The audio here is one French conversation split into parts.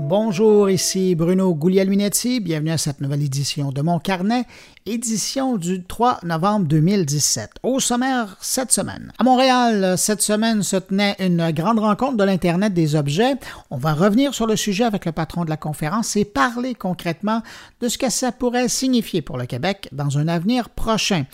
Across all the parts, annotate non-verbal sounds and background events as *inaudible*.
Bonjour, ici Bruno Guglielminetti. Bienvenue à cette nouvelle édition de Mon Carnet, édition du 3 novembre 2017. Au sommaire cette semaine. À Montréal, cette semaine se tenait une grande rencontre de l'Internet des objets. On va revenir sur le sujet avec le patron de la conférence et parler concrètement de ce que ça pourrait signifier pour le Québec dans un avenir prochain.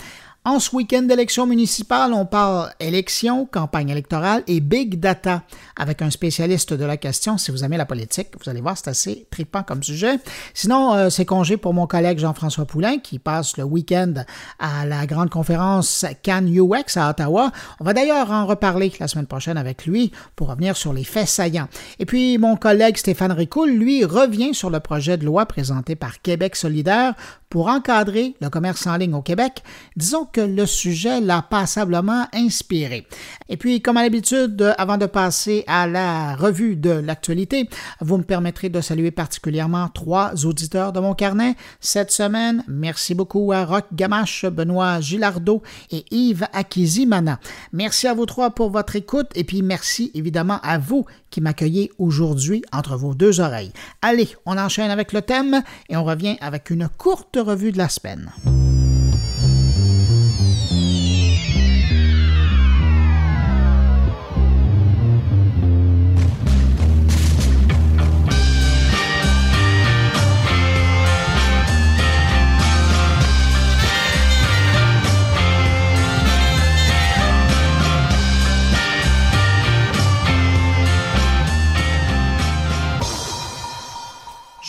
En ce week-end d'élection municipale, on parle élection, campagne électorale et big data avec un spécialiste de la question. Si vous aimez la politique, vous allez voir, c'est assez trippant comme sujet. Sinon, euh, c'est congé pour mon collègue Jean-François Poulain qui passe le week-end à la grande conférence Can UX à Ottawa. On va d'ailleurs en reparler la semaine prochaine avec lui pour revenir sur les faits saillants. Et puis, mon collègue Stéphane Ricoul, lui, revient sur le projet de loi présenté par Québec solidaire pour encadrer le commerce en ligne au Québec. Disons que le sujet l'a passablement inspiré. Et puis, comme à l'habitude, avant de passer à la revue de l'actualité, vous me permettrez de saluer particulièrement trois auditeurs de mon carnet cette semaine. Merci beaucoup à Roch Gamache, Benoît Gilardo et Yves Akizimana. Merci à vous trois pour votre écoute et puis merci évidemment à vous qui m'accueillez aujourd'hui entre vos deux oreilles. Allez, on enchaîne avec le thème et on revient avec une courte revue de la semaine.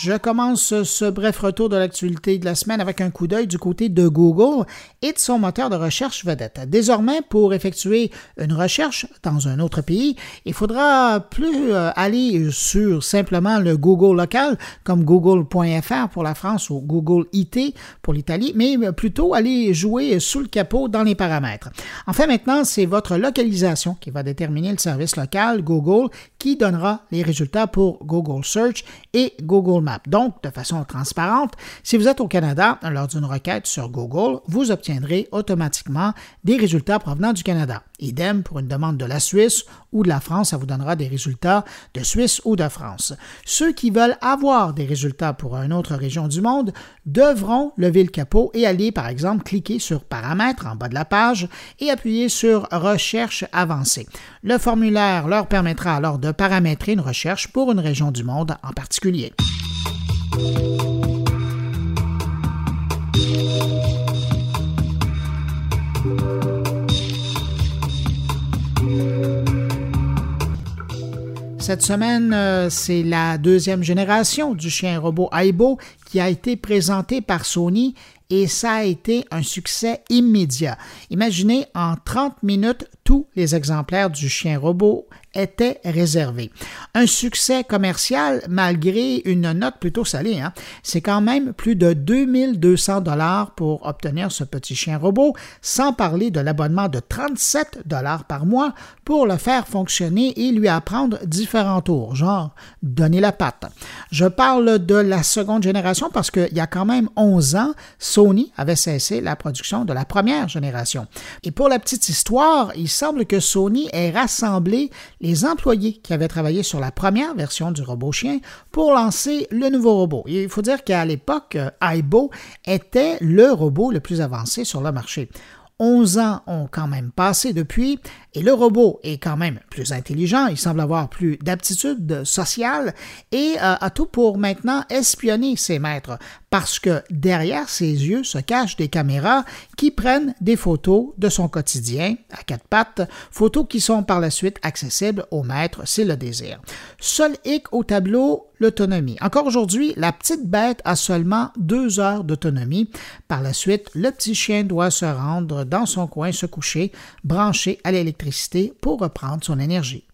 Je commence ce bref retour de l'actualité de la semaine avec un coup d'œil du côté de Google et de son moteur de recherche vedette. Désormais, pour effectuer une recherche dans un autre pays, il faudra plus euh, aller sur simplement le Google local comme google.fr pour la France ou Google IT pour l'Italie, mais plutôt aller jouer sous le capot dans les paramètres. Enfin, maintenant, c'est votre localisation qui va déterminer le service local Google qui donnera les résultats pour Google Search et Google Maps. Donc, de façon transparente, si vous êtes au Canada lors d'une requête sur Google, vous obtiendrez automatiquement des résultats provenant du Canada. Idem pour une demande de la Suisse ou de la France, ça vous donnera des résultats de Suisse ou de France. Ceux qui veulent avoir des résultats pour une autre région du monde devront lever le capot et aller, par exemple, cliquer sur Paramètres en bas de la page et appuyer sur Recherche avancée. Le formulaire leur permettra alors de paramétrer une recherche pour une région du monde en particulier. Cette semaine, euh, c'est la deuxième génération du chien robot Aibo qui a été présenté par Sony et ça a été un succès immédiat. Imaginez, en 30 minutes, tous les exemplaires du chien robot étaient réservés. Un succès commercial malgré une note plutôt salée. Hein? C'est quand même plus de 2200 dollars pour obtenir ce petit chien robot, sans parler de l'abonnement de 37 dollars par mois pour le faire fonctionner et lui apprendre différents tours, genre donner la patte. Je parle de la seconde génération parce qu'il y a quand même 11 ans, Sony avait cessé la production de la première génération. Et pour la petite histoire, il semble que Sony ait rassemblé employés qui avaient travaillé sur la première version du robot chien pour lancer le nouveau robot. il faut dire qu'à l'époque, Aibo était le robot le plus avancé sur le marché. 11 ans ont quand même passé depuis et le robot est quand même plus intelligent, il semble avoir plus d'aptitude sociale et euh, a tout pour maintenant espionner ses maîtres parce que derrière ses yeux se cachent des caméras qui prennent des photos de son quotidien à quatre pattes, photos qui sont par la suite accessibles aux maîtres s'il le désire. Seul hic au tableau, l'autonomie. Encore aujourd'hui, la petite bête a seulement deux heures d'autonomie. Par la suite, le petit chien doit se rendre dans son coin, se coucher, branché à l'électricité pour reprendre son énergie.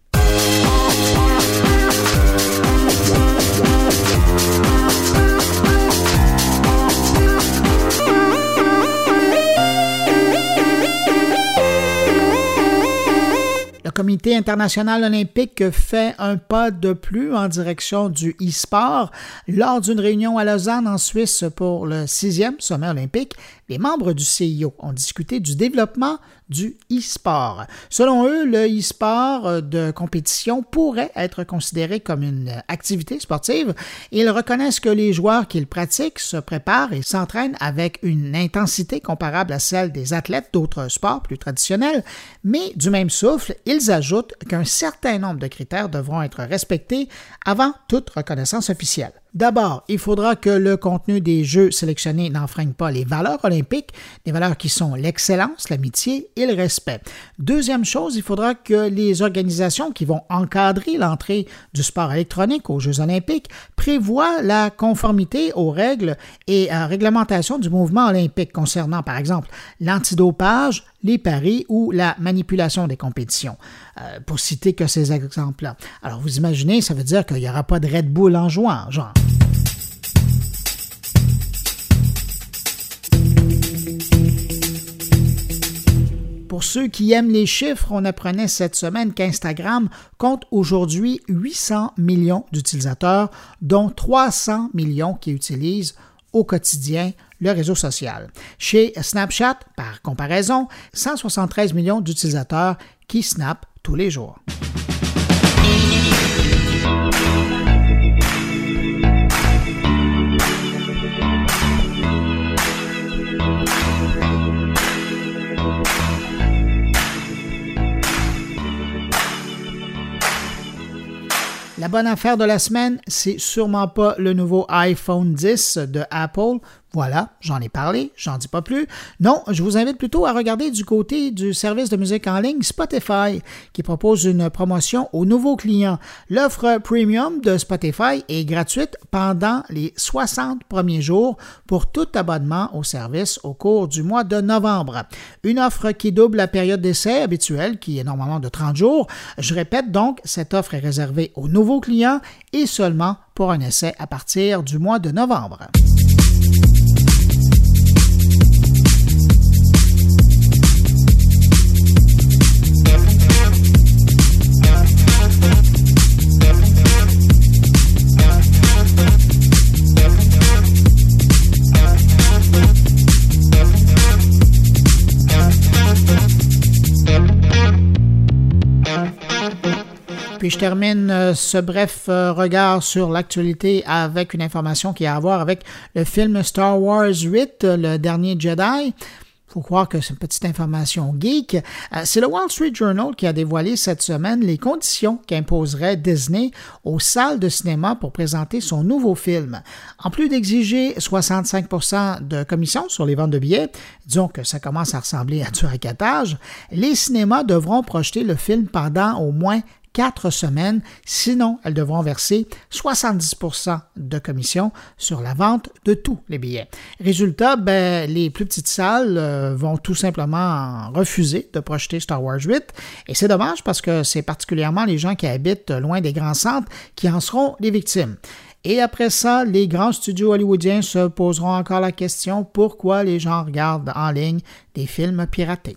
Le Comité international olympique fait un pas de plus en direction du e-sport. Lors d'une réunion à Lausanne, en Suisse, pour le sixième sommet olympique, les membres du CIO ont discuté du développement du e-sport. Selon eux, le e-sport de compétition pourrait être considéré comme une activité sportive. Ils reconnaissent que les joueurs qui le pratiquent se préparent et s'entraînent avec une intensité comparable à celle des athlètes d'autres sports plus traditionnels, mais du même souffle, ils ajoutent qu'un certain nombre de critères devront être respectés avant toute reconnaissance officielle. D'abord, il faudra que le contenu des jeux sélectionnés n'enfreigne pas les valeurs olympiques, des valeurs qui sont l'excellence, l'amitié et le respect. Deuxième chose, il faudra que les organisations qui vont encadrer l'entrée du sport électronique aux Jeux olympiques prévoient la conformité aux règles et à réglementation du mouvement olympique concernant, par exemple, l'antidopage, les paris ou la manipulation des compétitions, euh, pour citer que ces exemples-là. Alors vous imaginez, ça veut dire qu'il n'y aura pas de Red Bull en jouant, genre. Pour ceux qui aiment les chiffres, on apprenait cette semaine qu'Instagram compte aujourd'hui 800 millions d'utilisateurs, dont 300 millions qui utilisent au quotidien le réseau social. Chez Snapchat, par comparaison, 173 millions d'utilisateurs qui snapent tous les jours. La bonne affaire de la semaine, c'est sûrement pas le nouveau iPhone 10 de Apple. Voilà, j'en ai parlé, j'en dis pas plus. Non, je vous invite plutôt à regarder du côté du service de musique en ligne Spotify, qui propose une promotion aux nouveaux clients. L'offre premium de Spotify est gratuite pendant les 60 premiers jours pour tout abonnement au service au cours du mois de novembre. Une offre qui double la période d'essai habituelle, qui est normalement de 30 jours. Je répète donc, cette offre est réservée aux nouveaux clients et seulement pour un essai à partir du mois de novembre. Puis je termine euh, ce bref euh, regard sur l'actualité avec une information qui a à voir avec le film Star Wars 8, le dernier Jedi faut croire que c'est une petite information geek. Euh, c'est le Wall Street Journal qui a dévoilé cette semaine les conditions qu'imposerait Disney aux salles de cinéma pour présenter son nouveau film. En plus d'exiger 65% de commission sur les ventes de billets, disons que ça commence à ressembler à du racatage, les cinémas devront projeter le film pendant au moins quatre semaines, sinon elles devront verser 70% de commission sur la vente de tous les billets. Résultat, ben, les plus petites salles euh, vont tout simplement refuser de projeter Star Wars 8 et c'est dommage parce que c'est particulièrement les gens qui habitent loin des grands centres qui en seront les victimes. Et après ça, les grands studios hollywoodiens se poseront encore la question pourquoi les gens regardent en ligne des films piratés?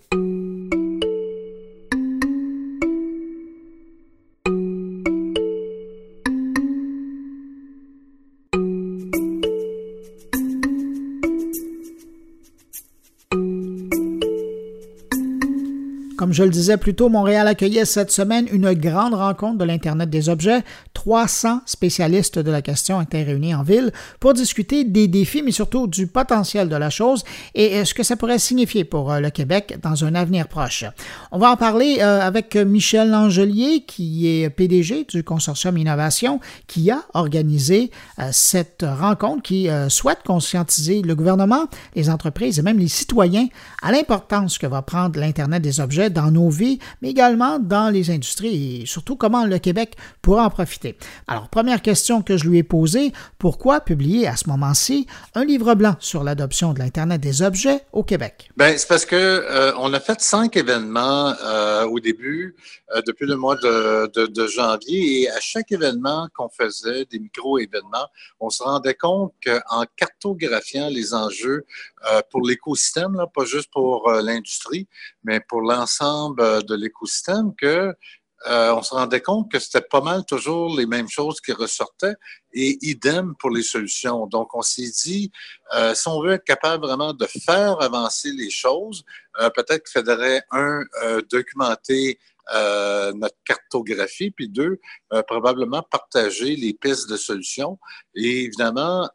Je le disais plus tôt, Montréal accueillait cette semaine une grande rencontre de l'Internet des objets. 300 spécialistes de la question étaient réunis en ville pour discuter des défis, mais surtout du potentiel de la chose et ce que ça pourrait signifier pour euh, le Québec dans un avenir proche. On va en parler euh, avec Michel Langelier, qui est PDG du Consortium Innovation, qui a organisé euh, cette rencontre, qui souhaite conscientiser le gouvernement, les entreprises et même les citoyens à l'importance que va prendre l'Internet des objets dans nos vies, mais également dans les industries et surtout comment le Québec pourra en profiter. Alors, première question que je lui ai posée, pourquoi publier à ce moment-ci un livre blanc sur l'adoption de l'Internet des objets au Québec? Bien, c'est parce que euh, on a fait cinq événements euh, au début, euh, depuis le mois de, janvier, et à chaque événement qu'on faisait, des micro-événements, on se rendait compte qu'en cartographiant les enjeux pour l'écosystème, pas juste pour l'industrie, mais pour l'ensemble de l'écosystème, que euh, on se rendait compte que c'était pas mal toujours les mêmes choses qui ressortaient et idem pour les solutions. Donc, on s'est dit, euh, si on veut être capable vraiment de faire avancer les choses, euh, peut-être qu'il faudrait, un, documenter notre cartographie, puis deux, probablement partager les pistes de solutions. Et évidemment,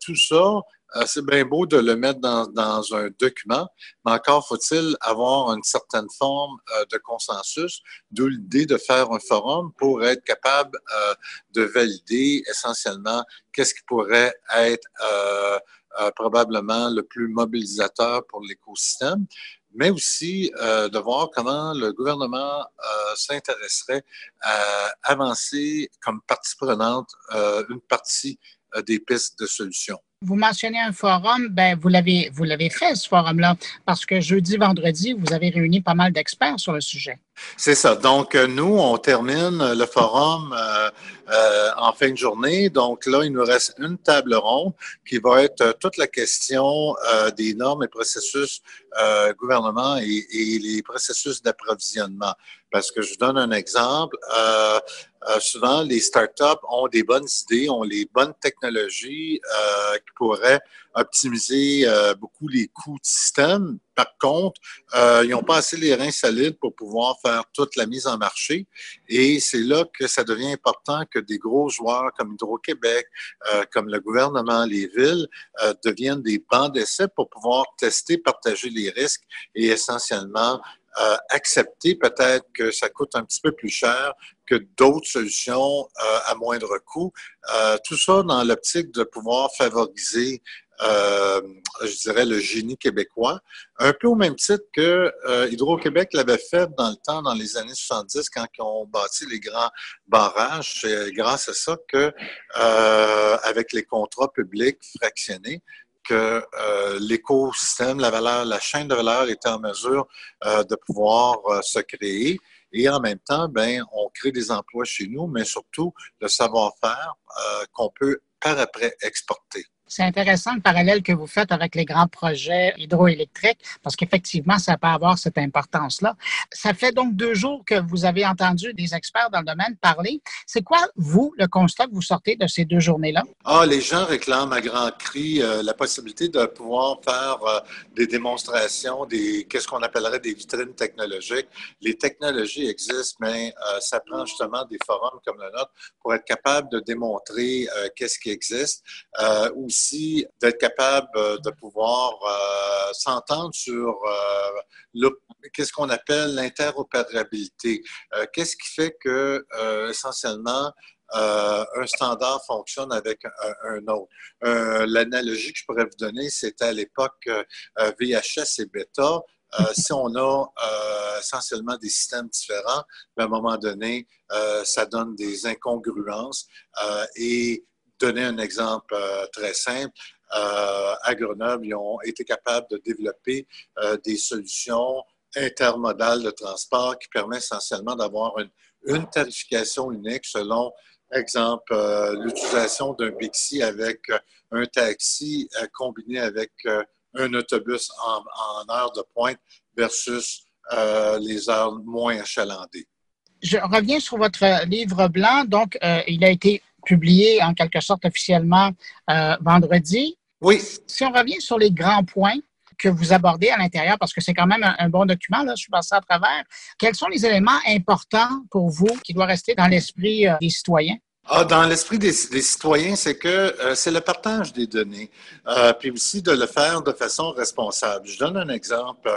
tout ça, euh, c'est bien beau de le mettre dans, dans, un document, mais encore faut-il avoir une certaine forme euh, de consensus, d'où l'idée de faire un forum pour être capable euh, de valider essentiellement qu'est-ce qui pourrait être probablement le plus mobilisateur pour l'écosystème mais aussi de voir comment le gouvernement s'intéresserait à avancer comme partie prenante une partie des pistes de solutions vous mentionnez un forum, ben vous l'avez vous l'avez fait ce forum-là parce que jeudi, vendredi, vous avez réuni pas mal d'experts sur le sujet. C'est ça. Donc euh, nous, on termine le forum euh, euh, en fin de journée. Donc là, il nous reste une table ronde qui va être toute la question des normes et processus gouvernement et, et, les processus d'approvisionnement. Parce que je vous donne un exemple. souvent, les startups ont des bonnes idées, ont les bonnes technologies qui pourraient optimiser euh, beaucoup les coûts du système. Par contre, euh, ils n'ont pas assez les reins solides pour pouvoir faire toute la mise en marché. Et c'est là que ça devient important que des gros joueurs comme Hydro-Québec, euh, comme le gouvernement, les villes, deviennent des bancs d'essai pour pouvoir tester, partager les risques et essentiellement euh, accepter peut-être que ça coûte un petit peu plus cher que d'autres solutions euh, à moindre coût. Euh, tout ça dans l'optique de pouvoir favoriser je dirais, le génie québécois, un peu au même titre que Hydro-Québec l'avait fait dans le temps, dans les années 70, quand ils ont bâti les grands barrages. C'est grâce à ça que, avec les contrats publics fractionnés, que euh, l'écosystème, la valeur, la chaîne de valeur était en mesure euh, de pouvoir euh, se créer. Et en même temps, ben, on crée des emplois chez nous, mais surtout le savoir-faire qu'on peut par après exporter. C'est intéressant le parallèle que vous faites avec les grands projets hydroélectriques, parce qu'effectivement, ça peut avoir cette importance-là. Ça fait donc deux jours que vous avez entendu des experts dans le domaine parler. C'est quoi, vous, le constat que vous sortez de ces deux journées-là? Ah, les gens réclament à grands cris euh, la possibilité de pouvoir faire euh, des démonstrations, des qu'est-ce qu'on appellerait des vitrines technologiques. Les technologies existent, mais euh, ça prend justement des forums comme le nôtre pour être capable de démontrer qu'est-ce qui existe. Ou aussi d'être capable euh, de pouvoir euh, s'entendre sur euh, qu'est-ce qu'on appelle l'interopérabilité. qu'est-ce qui fait que, essentiellement, un standard fonctionne avec un, autre? L'analogie que je pourrais vous donner, c'était à l'époque VHS et Beta. *laughs* si on a essentiellement des systèmes différents, à un moment donné, ça donne des incongruences et donner un exemple euh, très simple. Euh, à Grenoble, ils ont été capables de développer euh, des solutions intermodales de transport qui permettent essentiellement d'avoir une, tarification unique selon, exemple, l'utilisation d'un Bixi avec un taxi combiné avec un autobus en, en, heure de pointe versus les heures moins achalandées. Je reviens sur votre livre blanc. Donc, il a été publié en quelque sorte officiellement euh, vendredi. Oui. Si on revient sur les grands points que vous abordez à l'intérieur, parce que c'est quand même un, bon document, là, je suis passé à travers, quels sont les éléments importants pour vous qui doivent rester dans l'esprit euh, des citoyens? Ah, dans l'esprit des, citoyens, c'est que euh, c'est le partage des données, puis aussi de le faire de façon responsable. Je donne un exemple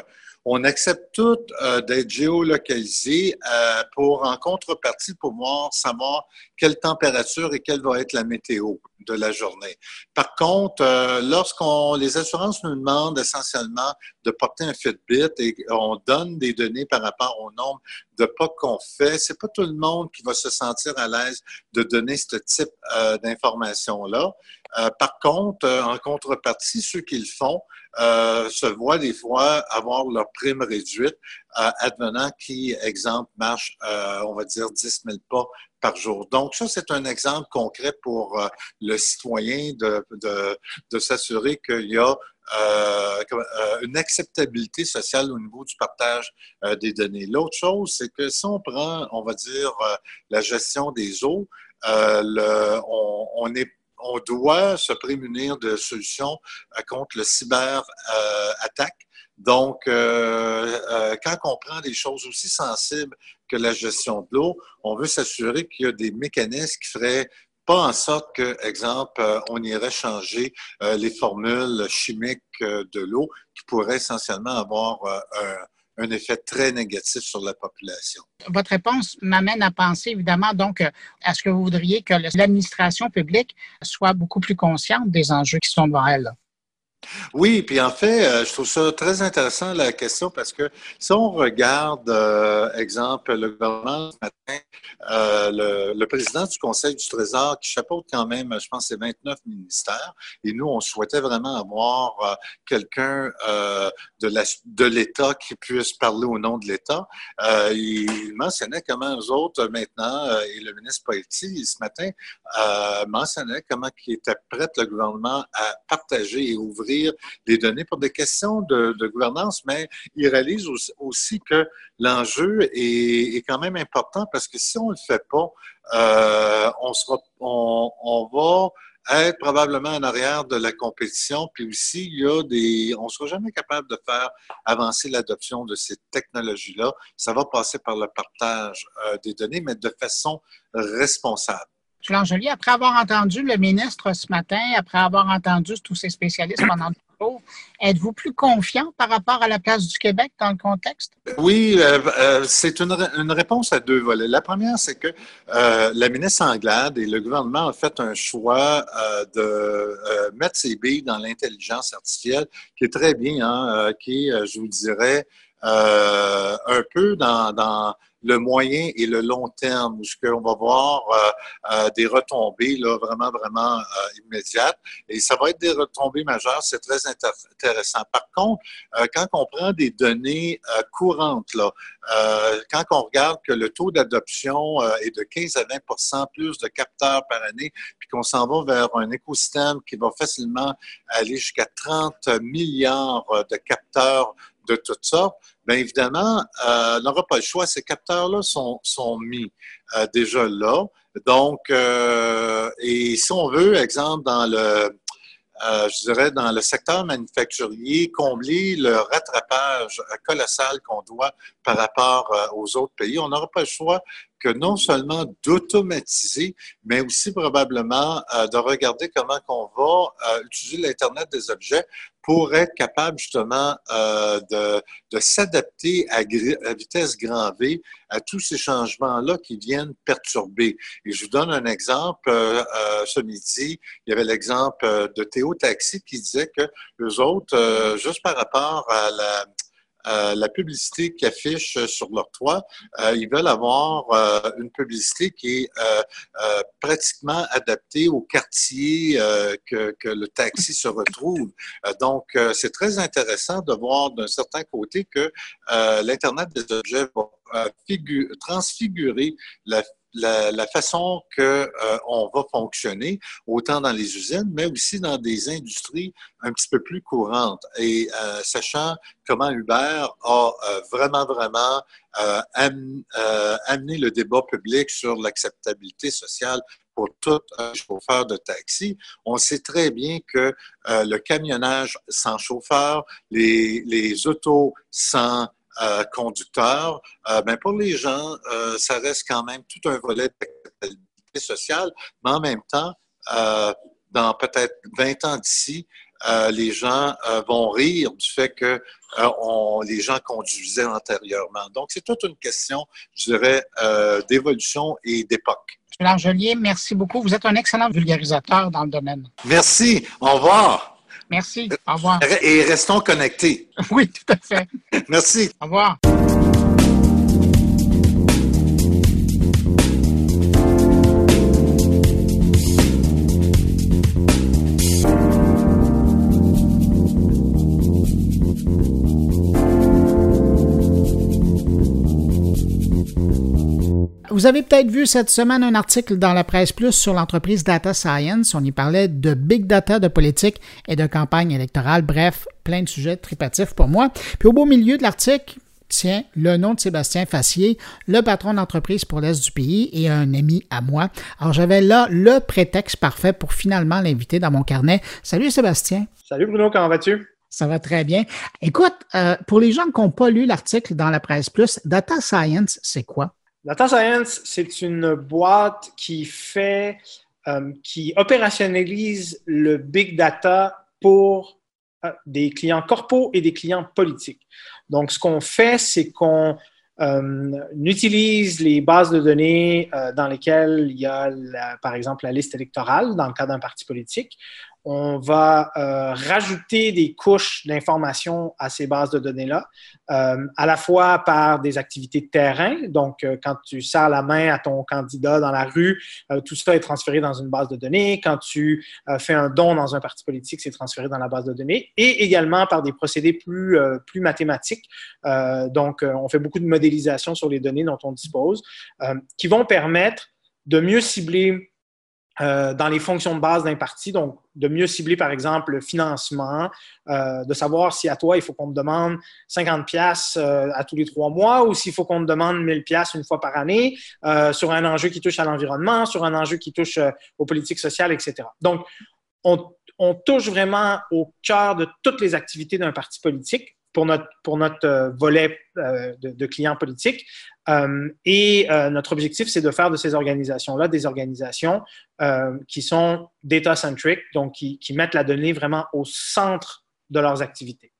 on accepte tout euh, d'être géolocalisé euh, pour, en contrepartie, pouvoir savoir quelle température et quelle va être la météo de la journée. Par contre, euh, lorsqu'on les assurances nous demandent essentiellement de porter un Fitbit et on donne des données par rapport au nombre de pas qu'on fait, c'est pas tout le monde qui va se sentir à l'aise de donner ce type euh, d'informations-là. Euh, par contre, en contrepartie, ceux qui le font se voient des fois avoir leur prime réduite, advenant qui, exemple, marche, on va dire, 10 000 pas par jour. Donc, ça, c'est un exemple concret pour euh, le citoyen de, de, de s'assurer qu'il y a une acceptabilité sociale au niveau du partage des données. L'autre chose, c'est que si on prend, on va dire, la gestion des eaux, le, on, on est on doit se prémunir de solutions contre le cyber-attaque. Donc, euh, euh, quand on prend des choses aussi sensibles que la gestion de l'eau, on veut s'assurer qu'il y a des mécanismes qui feraient pas en sorte que, exemple, euh, on irait changer les formules chimiques de l'eau qui pourraient essentiellement avoir un, un effet très négatif sur la population. Votre réponse m'amène à penser évidemment donc à ce que vous voudriez que l'administration publique soit beaucoup plus consciente des enjeux qui sont devant elle. Oui, puis en fait, euh, je trouve ça très intéressant la question parce que si on regarde, euh, exemple, le gouvernement ce matin, euh, le, président du Conseil du Trésor qui chapeaute quand même, je pense, c'est 29 ministères, et nous, on souhaitait vraiment avoir quelqu'un de l'État qui puisse parler au nom de l'État. il mentionnait comment eux autres, maintenant, et le ministre Paetti, ce matin, mentionnait comment il était prêt, le gouvernement, à partager et ouvrir les données pour des questions de, gouvernance, mais il réalise aussi, que l'enjeu est, quand même important parce que si on ne le fait pas, euh, on, va être probablement en arrière de la compétition. Puis aussi, des, on ne sera jamais capable de faire avancer l'adoption de ces technologies-là. Ça va passer par le partage euh, des données, mais de façon responsable. Après avoir entendu le ministre ce matin, après avoir entendu tous ces spécialistes pendant êtes-vous plus confiant par rapport à la place du Québec dans le contexte? Oui, euh, euh, c'est une, réponse à deux volets. La première, c'est que euh, la ministre Anglade et le gouvernement ont fait un choix de mettre ses billes dans l'intelligence artificielle, qui est très bien, hein, qui est, je vous dirais, un peu dans le moyen et le long terme, où ce qu'on va voir euh, euh, des retombées là, vraiment, vraiment euh, immédiates. Et ça va être des retombées majeures, c'est très intéressant. Par contre, quand on prend des données courantes, là, quand on regarde que le taux d'adoption est de 15 à 20% plus de capteurs par année, puis qu'on s'en va vers un écosystème qui va facilement aller jusqu'à 30 milliards de capteurs de toutes sortes, bien évidemment, euh, n'aura pas le choix. Ces capteurs-là sont, sont mis euh, déjà là. Donc, euh, et si on veut, exemple, dans le, euh, je dirais, dans le secteur manufacturier, combler le rattrapage colossal qu'on doit par rapport aux autres pays, on n'aura pas le choix que non seulement d'automatiser, mais aussi probablement de regarder comment on va utiliser l'Internet des objets pour être capable justement euh, de, de s'adapter à, à, vitesse grand V à tous ces changements-là qui viennent perturber. Et je vous donne un exemple. Euh, euh ce midi, il y avait l'exemple euh, de Théo Taxi qui disait que les autres, euh, juste par rapport à la euh, la publicité qu'ils affichent sur leur toit, euh, ils veulent avoir euh, une publicité qui est pratiquement adaptée au quartier que, que, le taxi se retrouve. donc, c'est très intéressant de voir d'un certain côté que l'Internet des objets va transfigurer la la, façon que euh, va fonctionner, autant dans les usines, mais aussi dans des industries un petit peu plus courantes. Et euh, sachant comment Uber a euh, vraiment, vraiment amené le débat public sur l'acceptabilité sociale pour tout chauffeur de taxi. On sait très bien que le camionnage sans chauffeur, les, les autos sans euh, conducteur, euh, ben pour les gens, euh, ça reste quand même tout un volet d'acceptabilité sociale, mais en même temps, dans peut-être 20 ans d'ici, les gens vont rire du fait que on, les gens conduisaient antérieurement. Donc, c'est toute une question, je dirais, d'évolution et d'époque. M. Langelier, merci beaucoup. Vous êtes un excellent vulgarisateur dans le domaine. Merci. Au revoir. Merci. Au revoir. Et restons connectés. Oui, tout à fait. *laughs* Merci. Au revoir. Vous avez peut-être vu cette semaine un article dans la presse plus sur l'entreprise Data Science. On y parlait de big data, de politique et de campagne électorale. Bref, plein de sujets tripatifs pour moi. Puis au beau milieu de l'article, tiens le nom de Sébastien Fassier, le patron d'entreprise pour l'Est du pays et un ami à moi. Alors j'avais là le prétexte parfait pour finalement l'inviter dans mon carnet. Salut Sébastien. Salut Bruno, comment vas-tu? Ça va très bien. Écoute, euh, pour les gens qui n'ont pas lu l'article dans la presse plus, Data Science, c'est quoi? Data Science, c'est une boîte qui fait, euh, qui opérationnalise le big data pour euh, des clients corpaux et des clients politiques. Donc, ce qu'on fait, c'est qu'on utilise les bases de données dans lesquelles il y a, par exemple, la liste électorale dans le cas d'un parti politique on va euh, rajouter des couches d'informations à ces bases de données-là, euh, à la fois par des activités de terrain. Donc, euh, quand tu sers la main à ton candidat dans la rue, tout ça est transféré dans une base de données. Quand tu fais un don dans un parti politique, c'est transféré dans la base de données. Et également par des procédés plus, plus mathématiques. donc, on fait beaucoup de modélisation sur les données dont on dispose, qui vont permettre de mieux cibler euh, dans les fonctions de base d'un parti, donc de mieux cibler par exemple le financement, euh, de savoir si à toi il faut qu'on te demande 50 pièces euh, à tous les trois mois ou s'il faut qu'on te demande 1000 pièces une fois par année sur un enjeu qui touche à l'environnement, sur un enjeu qui touche aux politiques sociales, etc. Donc, on, on, touche vraiment au cœur de toutes les activités d'un parti politique pour notre, pour notre volet de, de clients politiques. Euh, et euh, notre objectif, c'est de faire de ces organisations-là des organisations euh, qui sont data-centric, donc qui, qui, mettent la donnée vraiment au centre de leurs activités.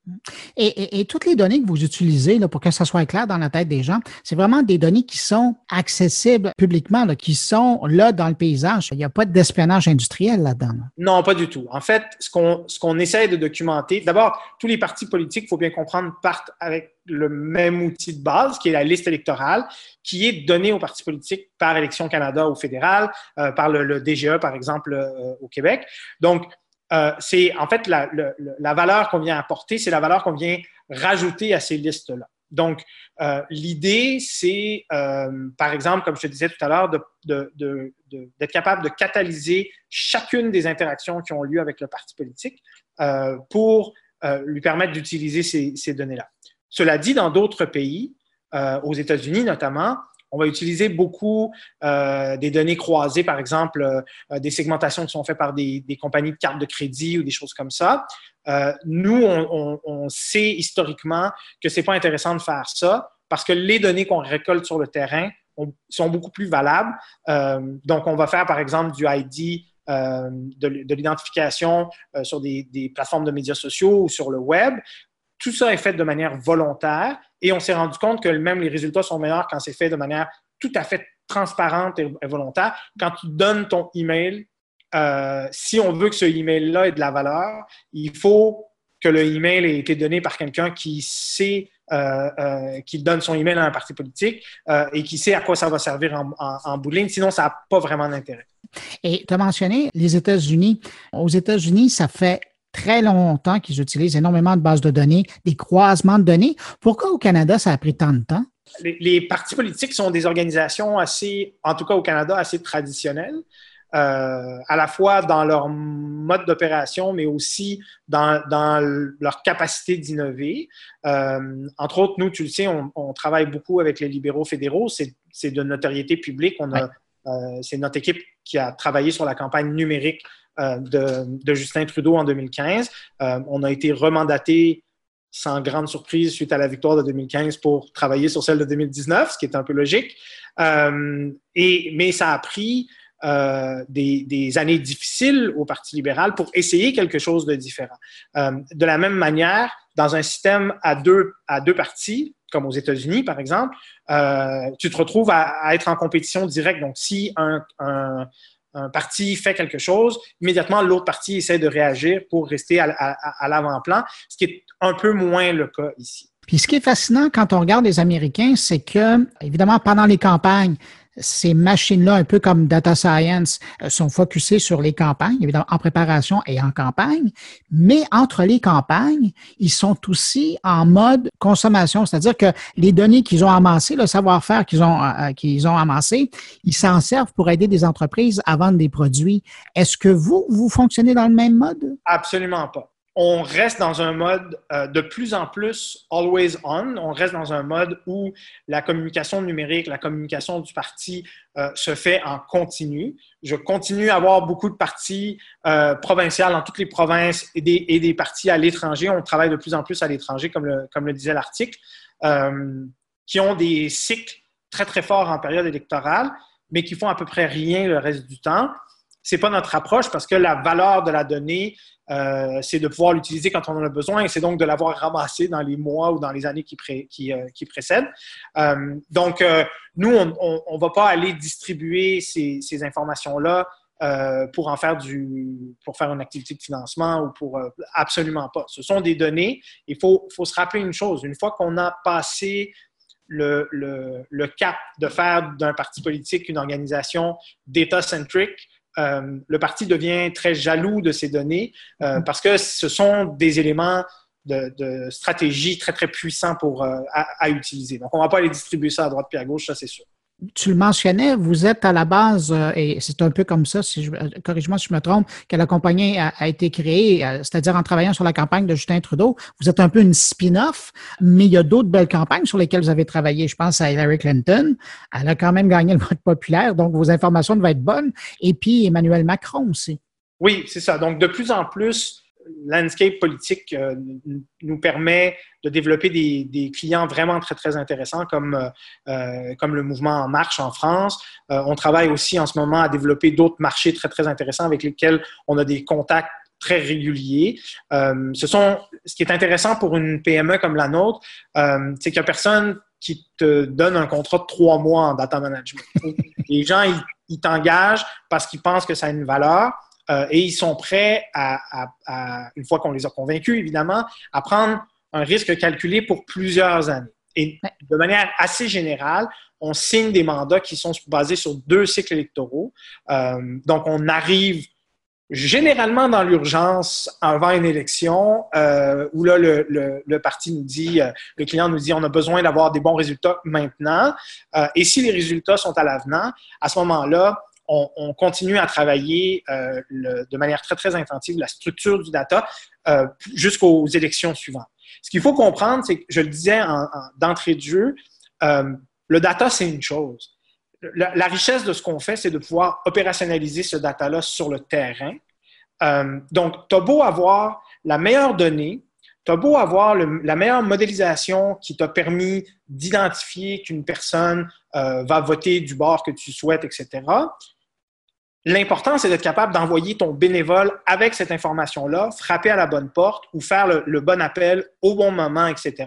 Et, toutes les données que vous utilisez là, pour que ça soit clair dans la tête des gens, c'est vraiment des données qui sont accessibles publiquement, là, qui sont là dans le paysage. Il n'y a pas d'espionnage industriel là-dedans. Non, pas du tout. En fait, ce qu'on ce qu'on essaie de documenter, d'abord, tous les partis politiques, il faut bien comprendre, partent avec le même outil de base, qui est la liste électorale, qui est donnée aux partis politiques par Élection Canada au fédéral, euh, par le, le, DGE, par exemple, euh, au Québec. Donc, euh, c'est en fait la, la valeur qu'on vient apporter, c'est la valeur qu'on vient rajouter à ces listes-là. Donc, euh, l'idée, c'est, euh, par exemple, comme je te disais tout à l'heure, d'être de, de, capable de catalyser chacune des interactions qui ont lieu avec le parti politique euh, pour euh, lui permettre d'utiliser ces, ces données-là. Cela dit, dans d'autres pays, euh, aux États-Unis notamment, on va utiliser beaucoup euh, des données croisées, par exemple, euh, des segmentations qui sont faites par des, compagnies de cartes de crédit ou des choses comme ça. Euh, nous, on, sait historiquement que c'est pas intéressant de faire ça parce que les données qu'on récolte sur le terrain sont beaucoup plus valables. donc, on va faire, par exemple, du ID de, l'identification sur des, des, plateformes de médias sociaux ou sur le web. Tout ça est fait de manière volontaire et on s'est rendu compte que même les résultats sont meilleurs quand c'est fait de manière tout à fait transparente et volontaire. Quand tu donnes ton email, euh, si on veut que ce email-là ait de la valeur, il faut que le email ait été donné par quelqu'un qui sait, euh, euh, qui donne son email à un parti politique et qui sait à quoi ça va servir en, en, en bout de ligne. Sinon, ça n'a pas vraiment d'intérêt. Et tu as mentionné les États-Unis. Aux États-Unis, ça fait très longtemps qu'ils utilisent énormément de bases de données, des croisements de données. Pourquoi au Canada, ça a pris tant de temps? Les, partis politiques sont des organisations assez, en tout cas au Canada, assez traditionnelles. Euh, à la fois dans leur mode d'opération, mais aussi dans, leur capacité d'innover. Euh, entre autres, nous, tu le sais, on, travaille beaucoup avec les libéraux fédéraux. C'est de notoriété publique. On a, euh, c'est notre équipe qui a travaillé sur la campagne numérique euh, de, Justin Trudeau en 2015. Euh, on a été remandaté sans grande surprise suite à la victoire de 2015 pour travailler sur celle de 2019, ce qui est un peu logique. Euh, et, mais ça a pris des, années difficiles au Parti libéral pour essayer quelque chose de différent. de la même manière, dans un système à deux, à deux partis, comme aux États-Unis, par exemple, tu te retrouves à, être en compétition directe. Donc, si un, parti fait quelque chose, immédiatement l'autre parti essaie de réagir pour rester à, l'avant-plan, ce qui est un peu moins le cas ici. Puis ce qui est fascinant quand on regarde les Américains, c'est que, évidemment, pendant les campagnes, ces machines-là, un peu comme data science, euh, sont focusées sur les campagnes, évidemment en préparation et en campagne, mais entre les campagnes, ils sont aussi en mode consommation, c'est-à-dire que les données qu'ils ont amassées, le savoir-faire qu'ils ont, euh, euh, qu'ils ont amassé, ils s'en servent pour aider des entreprises à vendre des produits. Est-ce que vous, vous fonctionnez dans le même mode? Absolument pas on reste dans un mode euh, de plus en plus always on. On reste dans un mode où la communication numérique, la communication du parti euh, se fait en continu. Je continue à avoir beaucoup de partis euh, provinciales dans toutes les provinces et des, et des partis à l'étranger. On travaille de plus en plus à l'étranger, comme le, comme le disait l'article, qui ont des cycles très, très forts en période électorale, mais qui font à peu près rien le reste du temps c'est pas notre approche parce que la valeur de la donnée, euh, c'est de pouvoir l'utiliser quand on en a besoin et c'est donc de l'avoir ramassé dans les mois ou dans les années qui, euh, précèdent. Euh, donc, nous, on ne va pas aller distribuer ces, informations-là pour en faire du, pour faire une activité de financement ou pour absolument pas. Ce sont des données. Il faut, faut se rappeler une chose. Une fois qu'on a passé le, le, le, cap de faire d'un parti politique une organisation data-centric, euh, le parti devient très jaloux de ces données euh, mm-hmm. parce que ce sont des éléments de, stratégie très, très puissants pour, euh, à, utiliser. Donc, on ne va pas aller distribuer ça à droite et à gauche, ça c'est sûr tu le mentionnais, vous êtes à la base, euh, et c'est un peu comme ça, si euh, corrige-moi si je me trompe, que la compagnie a, été créée, euh, c'est-à-dire en travaillant sur la campagne de Justin Trudeau. Vous êtes un peu une spin-off, mais il y a d'autres belles campagnes sur lesquelles vous avez travaillé. Je pense à Hillary Clinton. Elle a quand même gagné le vote populaire, donc vos informations devaient être bonnes. Et puis Emmanuel Macron aussi. Oui, c'est ça. Donc, de plus en plus, landscape politique euh, nous permet de développer des, clients vraiment très, très intéressants comme, euh, euh, comme le mouvement En Marche en France. on travaille aussi en ce moment à développer d'autres marchés très, très intéressants avec lesquels on a des contacts très réguliers. ce, sont, ce qui est intéressant pour une PME comme la nôtre, c'est qu'il n'y a personne qui te donne un contrat de trois mois en data management. *laughs* Les gens, ils t'engagent parce qu'ils pensent que ça a une valeur euh, et ils sont prêts, à, une fois qu'on les a convaincus, évidemment, à prendre un risque calculé pour plusieurs années. Et de manière assez générale, on signe des mandats qui sont basés sur deux cycles électoraux. Euh, donc, on arrive généralement dans l'urgence avant une élection, euh, où là, le, parti nous dit, le client nous dit, on a besoin d'avoir des bons résultats maintenant. et si les résultats sont à l'avenant, à ce moment-là, on, continue à travailler euh, de manière très, très intensive la structure du data euh, jusqu'aux élections suivantes. Ce qu'il faut comprendre, c'est que, je le disais d'entrée de jeu, euh, le data, c'est une chose. La, richesse de ce qu'on fait, c'est de pouvoir opérationnaliser ce data-là sur le terrain. donc, tu as beau avoir la meilleure donnée, tu as beau avoir la meilleure modélisation qui t'a permis d'identifier qu'une personne va voter du bord que tu souhaites, etc. L'important, c'est d'être capable d'envoyer ton bénévole avec cette information-là, frapper à la bonne porte ou faire le, bon appel au bon moment, etc.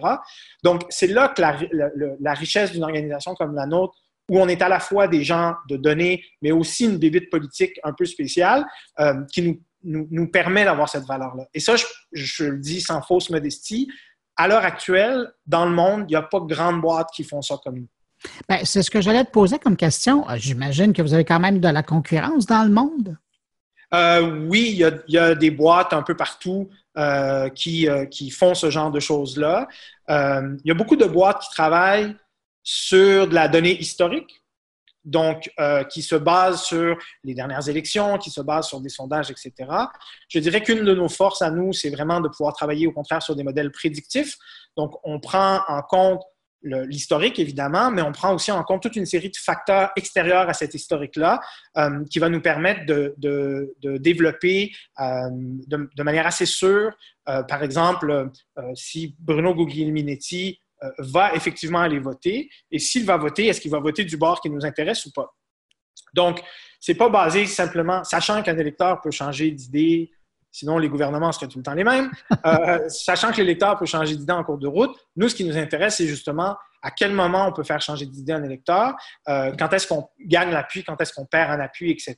Donc, c'est là que la, richesse d'une organisation comme la nôtre, où on est à la fois des gens de données, mais aussi une débite politique un peu spéciale, euh, qui nous, nous, permet d'avoir cette valeur-là. Et ça, je, je, le dis sans fausse modestie, à l'heure actuelle, dans le monde, il n'y a pas de grandes boîtes qui font ça comme nous. Ben, c'est ce que j'allais te poser comme question. Euh, j'imagine que vous avez quand même de la concurrence dans le monde. Euh, oui, il y, a, des boîtes un peu partout euh, qui, qui, font ce genre de choses-là. il y a beaucoup de boîtes qui travaillent sur de la donnée historique, donc qui se basent sur les dernières élections, qui se basent sur des sondages, etc. Je dirais qu'une de nos forces à nous, c'est vraiment de pouvoir travailler au contraire sur des modèles prédictifs. Donc, on prend en compte l'historique, évidemment, mais on prend aussi en compte toute une série de facteurs extérieurs à cet historique-là euh, qui va nous permettre de, développer euh, de, manière assez sûre, euh, par exemple, si Bruno Guglielminetti va effectivement aller voter, et s'il va voter, est-ce qu'il va voter du bord qui nous intéresse ou pas? Donc, ce n'est pas basé simplement, sachant qu'un électeur peut changer d'idée Sinon, les gouvernements seraient tout le temps les mêmes. Euh, *laughs* sachant que l'électeur peut changer d'idée en cours de route, nous, ce qui nous intéresse, c'est justement à quel moment on peut faire changer d'idée un électeur, euh, quand est-ce qu'on gagne l'appui, quand est-ce qu'on perd un appui, etc.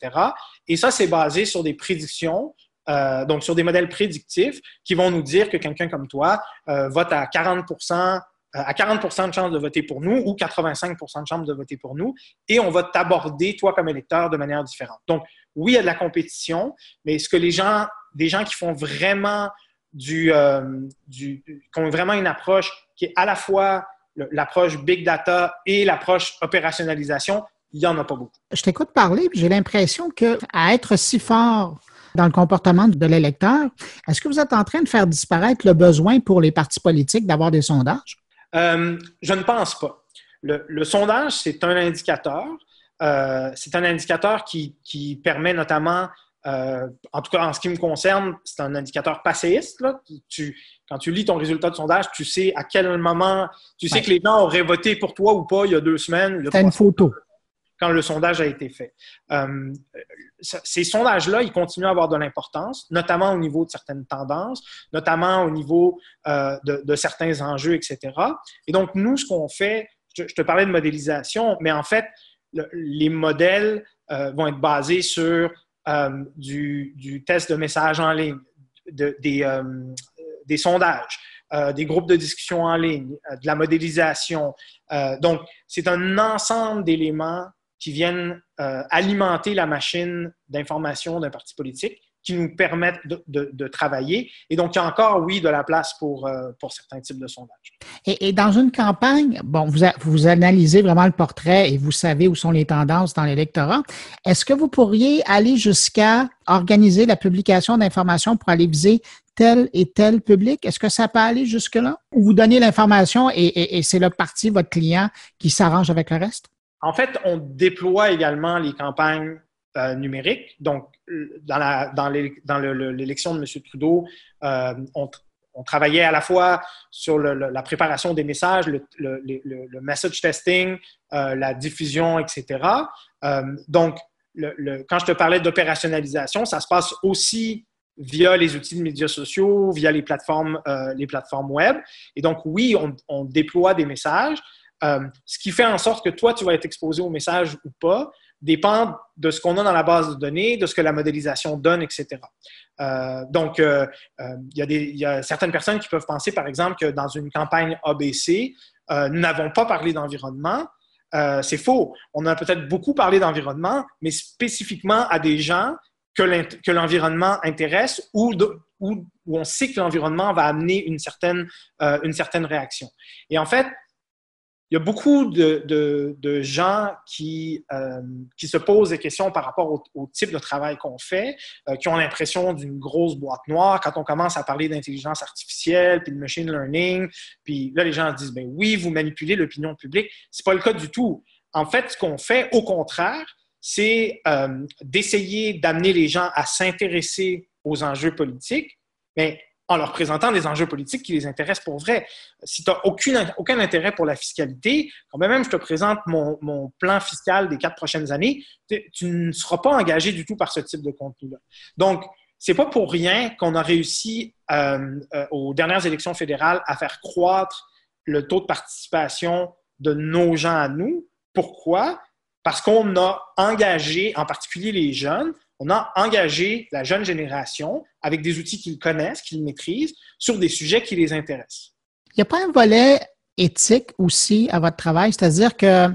Et ça, c'est basé sur des prédictions, euh, donc sur des modèles prédictifs qui vont nous dire que quelqu'un comme toi vote à 40% à 40 de chances de voter pour nous ou 85% de chances de voter pour nous, et on va t'aborder, toi, comme électeur, de manière différente. Donc, oui, il y a de la compétition, mais ce que les gens, des gens qui font vraiment du, euh, du qui ont vraiment une approche qui est à la fois l'approche big data et l'approche opérationnalisation, il n'y en a pas beaucoup. Je t'écoute parler, j'ai l'impression que à être si fort dans le comportement de l'électeur, est-ce que vous êtes en train de faire disparaître le besoin pour les partis politiques d'avoir des sondages? Euh, je ne pense pas. Le, sondage, c'est un indicateur. Euh, c'est un indicateur qui, permet notamment, euh, en tout cas en ce qui me concerne, c'est un indicateur passéiste. quand tu lis ton résultat de sondage, tu sais à quel moment, tu sais que les gens auraient voté pour toi ou pas il y a deux semaines. C'est une photo quand le sondage a été fait. Euh, ces sondages-là, ils continuent à avoir de l'importance, notamment au niveau de certaines tendances, notamment au niveau euh, de, certains enjeux, etc. Et donc, nous, ce qu'on fait, je, te parlais de modélisation, mais en fait, les modèles vont être basés sur du, test de message en ligne, des, des sondages. des groupes de discussion en ligne, de la modélisation. donc, c'est un ensemble d'éléments qui viennent euh, alimenter la machine d'information d'un parti politique, qui nous permettent de, travailler. Et donc, il y a encore, oui, de la place pour, euh, pour certains types de sondages. Et, dans une campagne, bon, vous, vous analysez vraiment le portrait et vous savez où sont les tendances dans l'électorat. Est-ce que vous pourriez aller jusqu'à organiser la publication d'informations pour aller viser tel et tel public? Est-ce que ça peut aller jusque-là? Ou vous donnez l'information et, et c'est le parti, votre client, qui s'arrange avec le reste? En fait, on déploie également les campagnes euh, numériques. Donc, dans l'élection de M. Trudeau, euh, on, travaillait à la fois sur la préparation des messages, le, message testing, euh, la diffusion, etc. donc, quand je te parlais d'opérationnalisation, ça se passe aussi via les outils de médias sociaux, via les plateformes, web. Et donc, oui, on déploie des messages. Euh, ce qui fait en sorte que toi, tu vas être exposé au message ou pas dépend de ce qu'on a dans la base de données, de ce que la modélisation donne, etc. Euh, donc, euh, il y, a certaines personnes qui peuvent penser, par exemple, que dans une campagne ABC, nous n'avons pas parlé d'environnement. c'est faux. On a peut-être beaucoup parlé d'environnement, mais spécifiquement à des gens que l'environnement intéresse ou, où, on sait que l'environnement va amener une certaine, une certaine réaction. Et en fait, il y a beaucoup de, gens qui, euh, qui, se posent des questions par rapport au, type de travail qu'on fait, euh, qui ont l'impression d'une grosse boîte noire. Quand on commence à parler d'intelligence artificielle, puis de machine learning, puis là, les gens disent, ben oui, vous manipulez l'opinion publique. C'est pas le cas du tout. En fait, ce qu'on fait, au contraire, c'est euh, d'essayer d'amener les gens à s'intéresser aux enjeux politiques, mais en leur présentant des enjeux politiques qui les intéressent pour vrai. Si tu n'as aucun intérêt pour la fiscalité, quand même je te présente mon, plan fiscal des quatre prochaines années, tu ne seras pas engagé du tout par ce type de contenu-là. Donc, c'est pas pour rien qu'on a réussi euh, euh, aux dernières élections fédérales à faire croître le taux de participation de nos gens à nous. Pourquoi? Parce qu'on a engagé, en particulier les jeunes, on a engagé la jeune génération avec des outils qu'ils connaissent, qu'ils maîtrisent, sur des sujets qui les intéressent. Il n'y a pas un volet éthique aussi à votre travail, c'est-à-dire que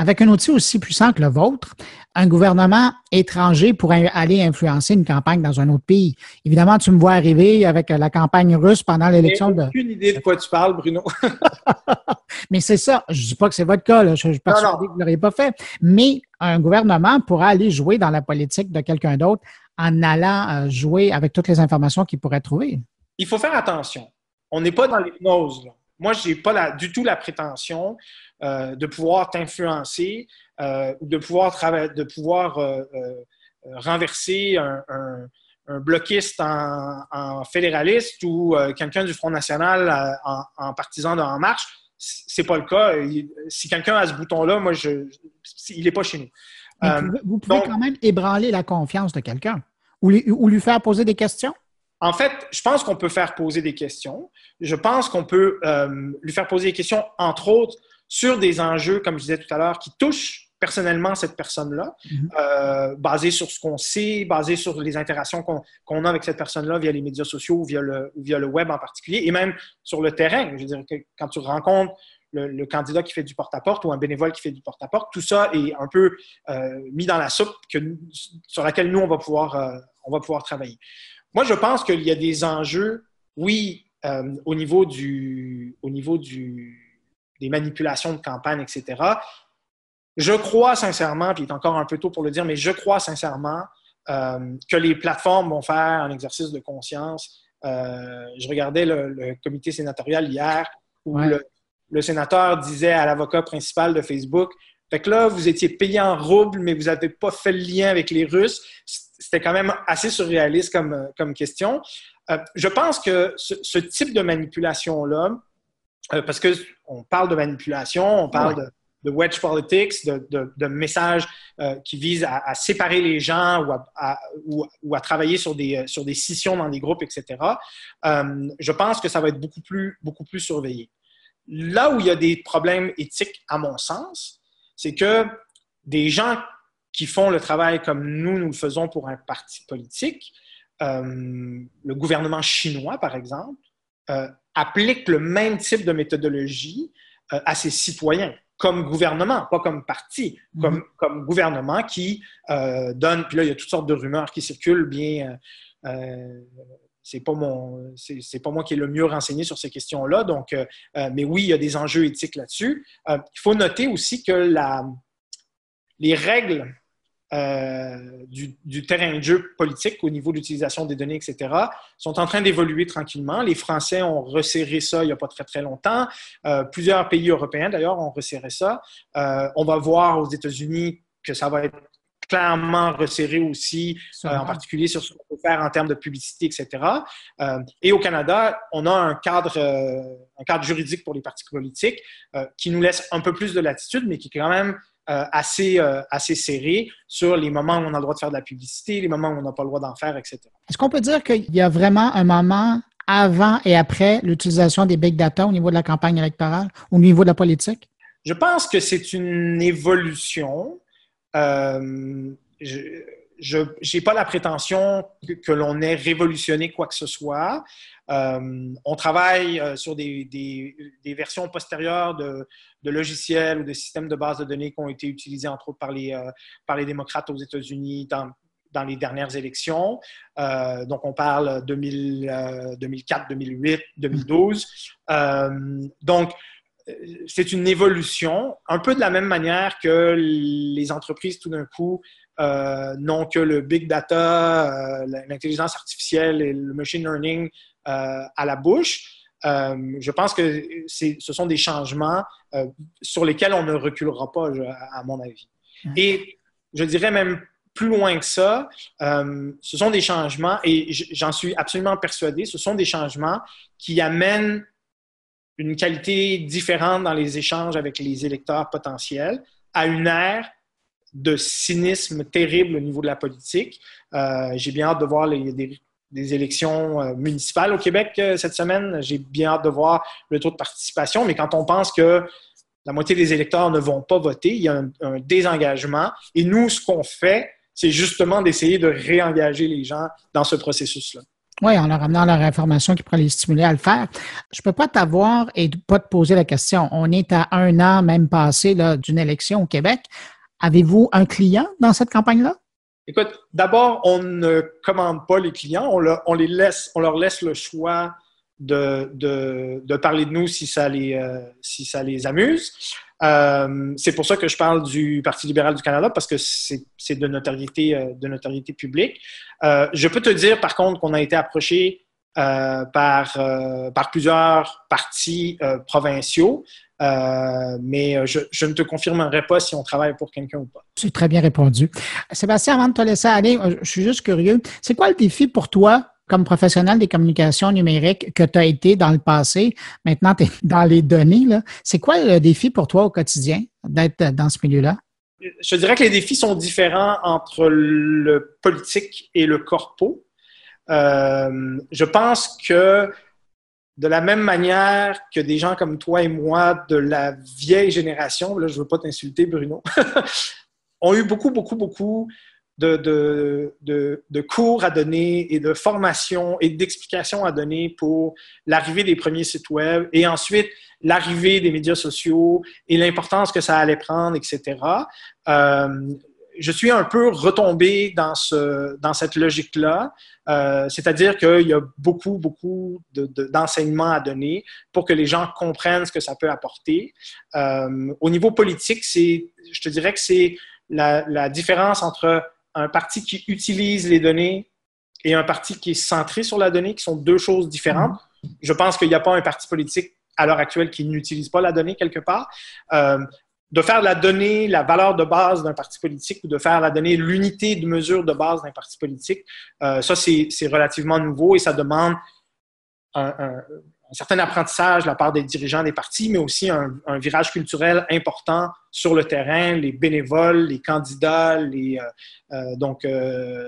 avec un outil aussi puissant que le vôtre, un gouvernement étranger pourrait aller influencer une campagne dans un autre pays. Évidemment, tu me vois arriver avec la campagne russe pendant l'élection de. aucune idée de quoi tu parles, Bruno. *laughs* Mais c'est ça. Je ne dis pas que c'est votre cas. Je suis persuadé que vous ne l'auriez pas fait. Mais un gouvernement pourra aller jouer dans la politique de quelqu'un d'autre en allant euh, jouer avec toutes les informations qu'il pourrait trouver. Il faut faire attention. On n'est pas dans l'hypnose. Moi, je n'ai pas du tout la prétention euh, de pouvoir t'influencer euh, ou de pouvoir, de pouvoir euh, renverser un, bloquiste en, fédéraliste ou quelqu'un du Front National en, partisan de En Marche. C'est pas le cas. Si quelqu'un a ce bouton-là, moi, je, il n'est pas chez nous. vous pouvez quand même ébranler la confiance de quelqu'un ou lui faire poser des questions? En fait, je pense qu'on peut faire poser des questions. Je pense qu'on peut euh, lui faire poser des questions, entre autres, sur des enjeux, comme je disais tout à l'heure, qui touchent personnellement cette personne-là, mm-hmm. euh, basé sur ce qu'on sait, basé sur les interactions qu'on a avec cette personne-là via les médias sociaux ou via, le, via le web en particulier, et même sur le terrain. Je veux dire, que quand tu rencontres le, candidat qui fait du porte-à-porte ou un bénévole qui fait du porte-à-porte, tout ça est un peu euh, mis dans la soupe que, sur laquelle nous, on va pouvoir, euh, on va pouvoir travailler. Moi, je pense qu'il y a des enjeux, oui, au niveau, du, au niveau du, des manipulations de campagne, etc. Je crois sincèrement, puis il est encore un peu tôt pour le dire, mais je crois sincèrement euh, que les plateformes vont faire un exercice de conscience. Euh, je regardais le, comité sénatorial hier où le, sénateur disait à l'avocat principal de Facebook Fait que là, vous étiez payé en roubles, mais vous n'avez pas fait le lien avec les Russes. C'était quand même assez surréaliste comme, comme question. Euh, je pense que ce, type de manipulation-là, parce qu'on parle de manipulation, on parle de de wedge politics, de, messages euh, qui visent à, séparer les gens ou à, ou, à, travailler sur des, euh, sur des scissions dans des groupes, etc., euh, je pense que ça va être beaucoup plus, beaucoup plus surveillé. Là où il y a des problèmes éthiques, à mon sens, c'est que des gens qui font le travail comme nous, nous le faisons pour un parti politique, le gouvernement chinois, par exemple, applique le même type de méthodologie à ses citoyens comme gouvernement, pas comme parti, comme, mhm. comme gouvernement qui euh, donne. Puis là, il y a toutes sortes de rumeurs qui circulent. Bien, euh, euh c'est pas mon, c'est pas moi qui est le mieux renseigné sur ces questions-là. Donc, euh, mais oui, il y a des enjeux éthiques là-dessus. il faut noter aussi que la, les règles euh, du, terrain de jeu politique au niveau de l'utilisation des données, etc., sont en train d'évoluer tranquillement. Les Français ont resserré ça il n'y a pas très, très longtemps. Euh, plusieurs pays européens, d'ailleurs, ont resserré ça. Euh, on va voir aux États-Unis que ça va être clairement resserré aussi, en particulier sur ce qu'on peut faire en termes de publicité, etc. et au Canada, on a un cadre, un cadre juridique pour les partis politiques qui nous laisse un peu plus de latitude, mais qui est quand même euh, assez, euh, assez serré sur les moments où on a le droit de faire de la publicité, les moments où on n'a pas le droit d'en faire, etc. Est-ce qu'on peut dire qu'il y a vraiment un moment avant et après l'utilisation des big data au niveau de la campagne électorale, au niveau de la politique? Je pense que c'est une évolution. Euh, je n'ai pas la prétention que, l'on ait révolutionné quoi que ce soit. Euh, on travaille euh, sur des, versions postérieures de, logiciels ou de systèmes de base de données qui ont été utilisés, entre autres, par les, euh, démocrates aux États-Unis dans, les dernières élections. donc, on parle 2004, 2008, 2012. donc, c'est une évolution, un peu de la même manière que les entreprises, tout d'un coup, n'ont que le big data, l'intelligence artificielle et le machine learning à la bouche. je pense que ce sont des changements sur lesquels on ne reculera pas, à mon avis. Et je dirais même plus loin que ça, ce sont des changements, et j'en suis absolument persuadé, ce sont des changements qui amènent une qualité différente dans les échanges avec les électeurs potentiels à une ère de cynisme terrible au niveau de la politique. Euh, j'ai bien hâte de voir les, des, élections euh, municipales au Québec euh, cette semaine. J'ai bien hâte de voir le taux de participation, mais quand on pense que la moitié des électeurs ne vont pas voter, il y a un, un désengagement. Et nous, ce qu'on fait, c'est justement d'essayer de réengager les gens dans ce processus-là. Oui, en leur amenant leur information qui pourrait les stimuler à le faire. Je ne peux pas t'avoir et pas te poser la question. On est à un an même passé d'une élection au Québec. Avez-vous un client dans cette campagne-là? Écoute, d'abord, on ne commande pas les clients, on, les laisse, on leur laisse le choix de, parler de nous si ça les, euh, amuse. Euh, c'est pour ça que je parle du Parti libéral du Canada, parce que c'est de notoriété, euh, de notoriété publique. je peux te dire, par contre, qu'on a été approché par plusieurs partis provinciaux euh, mais euh, je, ne te confirmerai pas si on travaille pour quelqu'un ou pas. C'est très bien répondu. Sébastien, avant de te laisser aller, euh, je suis juste curieux. C'est quoi le défi pour toi comme professionnel des communications numériques que tu as été dans le passé? Maintenant, tu es *laughs* dans les données. C'est quoi le défi pour toi au quotidien d'être dans ce milieu-là? Je dirais que les défis sont différents entre le politique et le corpo. je pense que de la même manière que des gens comme toi et moi de la vieille génération, là je ne veux pas t'insulter Bruno, *laughs* ont eu beaucoup, beaucoup, beaucoup de, de, cours à donner et de formation et d'explications à donner pour l'arrivée des premiers sites web et ensuite l'arrivée des médias sociaux et l'importance que ça allait prendre, etc. je suis un peu retombé dans, ce, dans cette logique-là, euh, c'est-à-dire qu'il y a beaucoup, beaucoup d'enseignements à donner pour que les gens comprennent ce que ça peut apporter. Euh, au niveau politique, je te dirais que c'est la, la, différence entre un parti qui utilise les données et un parti qui est centré sur la donnée, qui sont deux choses différentes. Je pense qu'il n'y a pas un parti politique à l'heure actuelle qui n'utilise pas la donnée quelque part. Euh, de faire la donnée la valeur de base d'un parti politique ou de faire la donnée l'unité de mesure de base d'un parti politique, euh, ça, c'est relativement nouveau et ça demande un, certain apprentissage de la part des dirigeants des partis, mais aussi un, virage culturel important sur le terrain, les bénévoles, les candidats. Les, euh, euh, donc,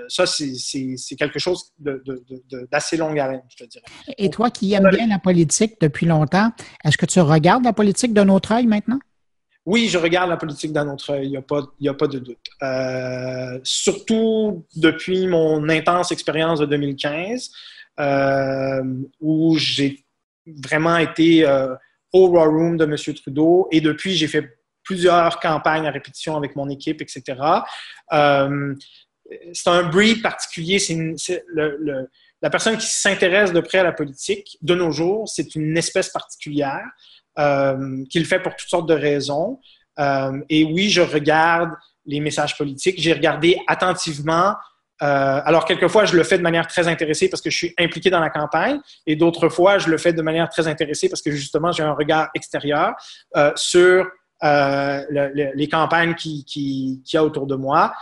ça, c'est quelque chose d'assez longue haleine, je te dirais. Et toi qui aimes bien la politique depuis longtemps, est-ce que tu regardes la politique d'un autre œil maintenant? Oui, je regarde la politique d'un autre œil, il n'y a, pas, a pas de doute. surtout depuis mon intense expérience de 2015, où j'ai vraiment été euh, au Raw Room de M. Trudeau et depuis, j'ai fait plusieurs campagnes à répétition avec mon équipe, etc. Euh, c'est un breed particulier. C'est la personne qui s'intéresse de près à la politique de nos jours, c'est une espèce particulière euh, qui le fait pour toutes sortes de raisons. et oui, je regarde les messages politiques. J'ai regardé attentivement euh, alors, quelquefois, je le fais de manière très intéressée parce que je suis impliqué dans la campagne, et d'autres fois, je le fais de manière très intéressée parce que justement, j'ai un regard extérieur euh, sur euh, les campagnes qu'il qui, qui y a autour de moi.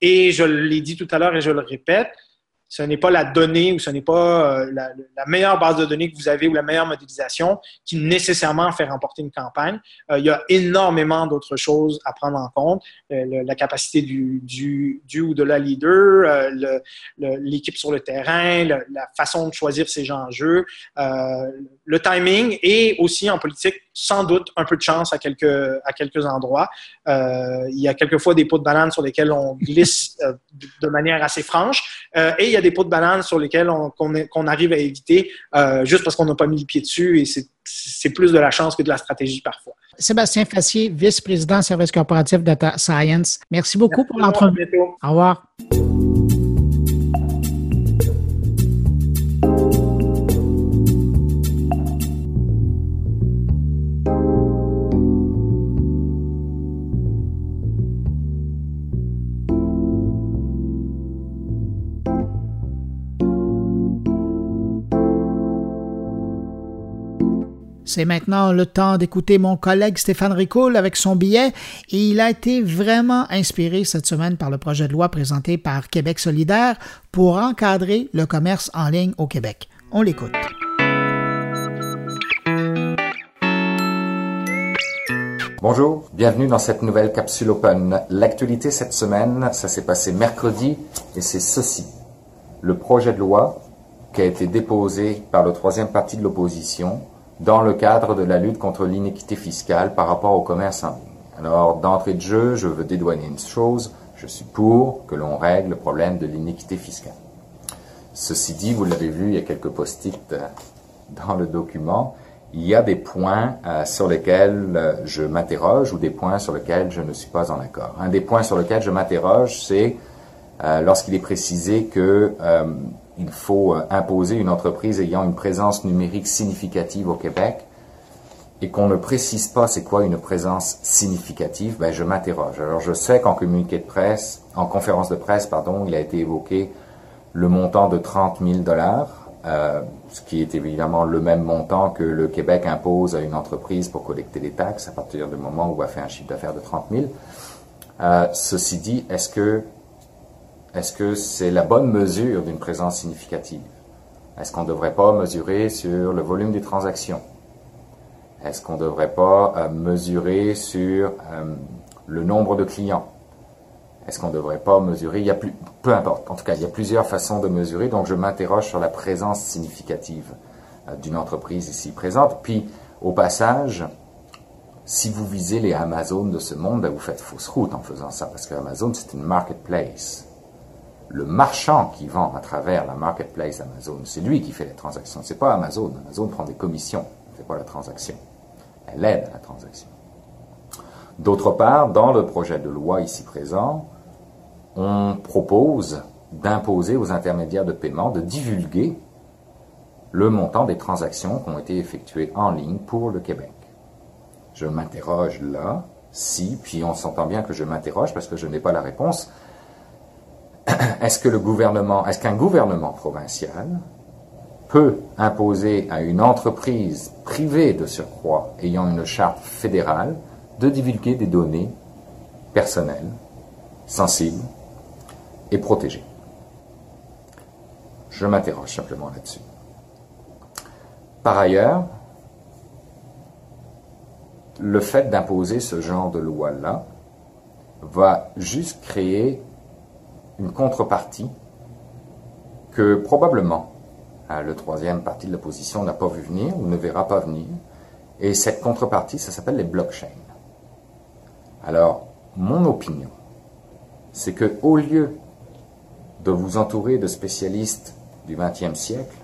et je l'ai dit tout à l'heure et je le répète, ce n'est pas la donnée ou ce n'est pas euh, la, meilleure base de données que vous avez ou la meilleure modélisation qui nécessairement fait remporter une campagne. Euh, il y a énormément d'autres choses à prendre en compte. Euh, la capacité du, ou de la leader, l'équipe sur le terrain, la façon de choisir ses enjeux, le timing et aussi en politique, sans doute un peu de chance à quelques, à quelques endroits. il y a quelquefois des pots de banane sur lesquels on glisse *laughs* de manière assez franche et il y a des pots de banane sur lesquels on, arrive à éviter euh, juste parce qu'on n'a pas mis le pied dessus et c'est plus de la chance que de la stratégie parfois. Sébastien Fassier, vice-président service corporatif Data Science. Merci beaucoup pour l'entrevue. Au revoir. C'est maintenant le temps d'écouter mon collègue Stéphane Ricoul avec son billet et il a été vraiment inspiré cette semaine par le projet de loi présenté par Québec solidaire pour encadrer le commerce en ligne au Québec. On l'écoute. Bonjour, bienvenue dans cette nouvelle capsule Open. L'actualité cette semaine, ça s'est passé mercredi et c'est ceci. Le projet de loi qui a été déposé par le troisième parti de l'opposition dans le cadre de la lutte contre l'iniquité fiscale par rapport au commerce en ligne. Alors, d'entrée de jeu, je veux dédouaner une chose, je suis pour que l'on règle le problème de l'iniquité fiscale. Ceci dit, vous l'avez vu, il y a quelques post-it euh, dans le document, il y a des points euh, sur lesquels euh, je m'interroge ou des points sur lesquels je ne suis pas en accord. Un des points sur lesquels je m'interroge, c'est lorsqu'il est précisé que il faut euh, imposer une entreprise ayant une présence numérique significative au Québec et qu'on ne précise pas c'est quoi une présence significative, ben je m'interroge. Alors je sais qu'en communiqué de presse, en conférence de presse, pardon, il a été évoqué le montant de 30 000 dollars, euh, ce qui est évidemment le même montant que le Québec impose à une entreprise pour collecter des taxes à partir du moment où elle fait un chiffre d'affaires de 30 000. Euh, ceci dit, est-ce que est-ce que c'est la bonne mesure d'une présence significative? Est-ce qu'on ne devrait pas mesurer sur le volume des transactions? Est-ce qu'on ne devrait pas euh, mesurer sur euh, le nombre de clients? Est-ce qu'on ne devrait pas mesurer? Il y a plus, peu importe. En tout cas, il y a plusieurs façons de mesurer. Donc, je m'interroge sur la présence significative d'une entreprise ici présente. Puis, au passage, si vous visez les Amazones de ce monde, ben, vous faites fausse route en faisant ça, parce que Amazon, c'est une marketplace. Le marchand qui vend à travers la marketplace Amazon, c'est lui qui fait les transactions. C'est pas Amazon. Amazon prend des commissions, ne fait pas la transaction. Elle aide à la transaction. D'autre part, dans le projet de loi ici présent, on propose d'imposer aux intermédiaires de paiement de divulguer le montant des transactions qui ont été effectuées en ligne pour le Québec. Je m'interroge là, si, puis on s'entend bien que je m'interroge parce que je n'ai pas la réponse. *clears throat* Est-ce que le gouvernement, est-ce qu'un gouvernement provincial peut imposer à une entreprise privée de surcroît ayant une charte fédérale de divulguer des données personnelles, sensibles et protégées? Je m'interroge simplement là-dessus. Par ailleurs, le fait d'imposer ce genre de loi-là va juste créer une contrepartie que probablement hein, le troisième parti de l'opposition n'a pas vu venir ou ne verra pas venir. Et cette contrepartie, ça s'appelle les blockchains. Alors, mon opinion, c'est que au lieu de vous entourer de spécialistes du XXe siècle,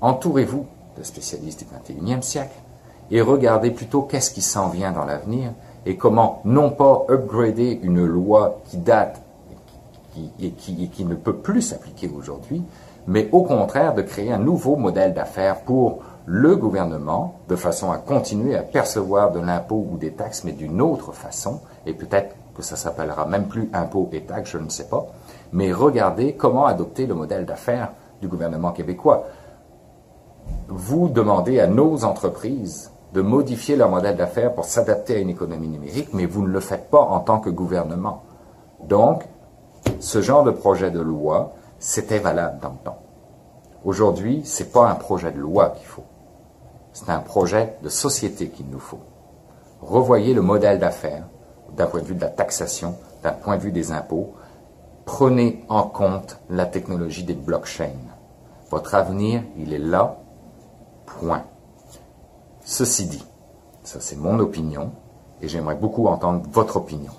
entourez-vous de spécialistes du XXIe siècle et regardez plutôt qu'est-ce qui s'en vient dans l'avenir et comment non pas upgrader une loi qui date et qui, qui ne peut plus s'appliquer aujourd'hui, mais au contraire de créer un nouveau modèle d'affaires pour le gouvernement, de façon à continuer à percevoir de l'impôt ou des taxes, mais d'une autre façon, et peut-être que ça s'appellera même plus impôt et taxes, je ne sais pas, mais regardez comment adopter le modèle d'affaires du gouvernement québécois. Vous demandez à nos entreprises de modifier leur modèle d'affaires pour s'adapter à une économie numérique, mais vous ne le faites pas en tant que gouvernement. Donc, ce genre de projet de loi, c'était valable dans le temps. Aujourd'hui, ce n'est pas un projet de loi qu'il faut. C'est un projet de société qu'il nous faut. Revoyez le modèle d'affaires d'un point de vue de la taxation, d'un point de vue des impôts. Prenez en compte la technologie des blockchains. Votre avenir, il est là, Point. Ceci dit, ça c'est mon opinion, et j'aimerais beaucoup entendre votre opinion.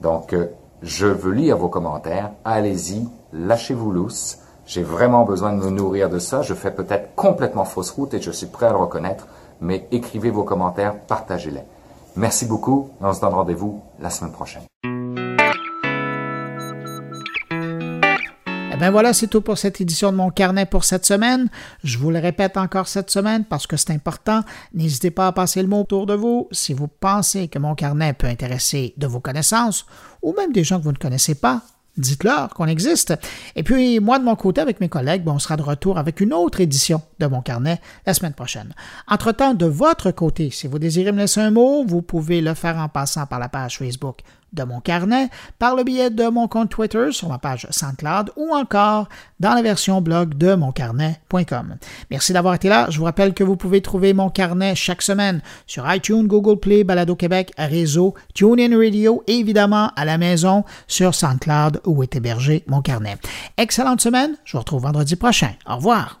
Donc, euh, je veux lire vos commentaires. Allez-y, lâchez-vous lousse. J'ai vraiment besoin de me nourrir de ça. Je fais peut-être complètement fausse route et je suis prêt à le reconnaître, mais écrivez vos commentaires, partagez-les. Merci beaucoup et on se donne rendez-vous la semaine prochaine. Ben voilà, c'est tout pour cette édition de mon carnet pour cette semaine. Je vous le répète encore cette semaine parce que c'est important. N'hésitez pas à passer le mot autour de vous si vous pensez que mon carnet peut intéresser de vos connaissances ou même des gens que vous ne connaissez pas. Dites-leur qu'on existe. Et puis, moi, de mon côté, avec mes collègues, ben, on sera de retour avec une autre édition de mon carnet la semaine prochaine. Entre-temps, de votre côté, si vous désirez me laisser un mot, vous pouvez le faire en passant par la page Facebook de mon carnet, par le biais de mon compte Twitter sur ma page SoundCloud ou encore dans la version blog de moncarnet.com. Merci d'avoir été là. Je vous rappelle que vous pouvez trouver mon carnet chaque semaine sur iTunes, Google Play, Balado Québec, Réseau, TuneIn Radio et évidemment à la maison sur SoundCloud où est hébergé mon carnet. Excellente semaine. Je vous retrouve vendredi prochain. Au revoir.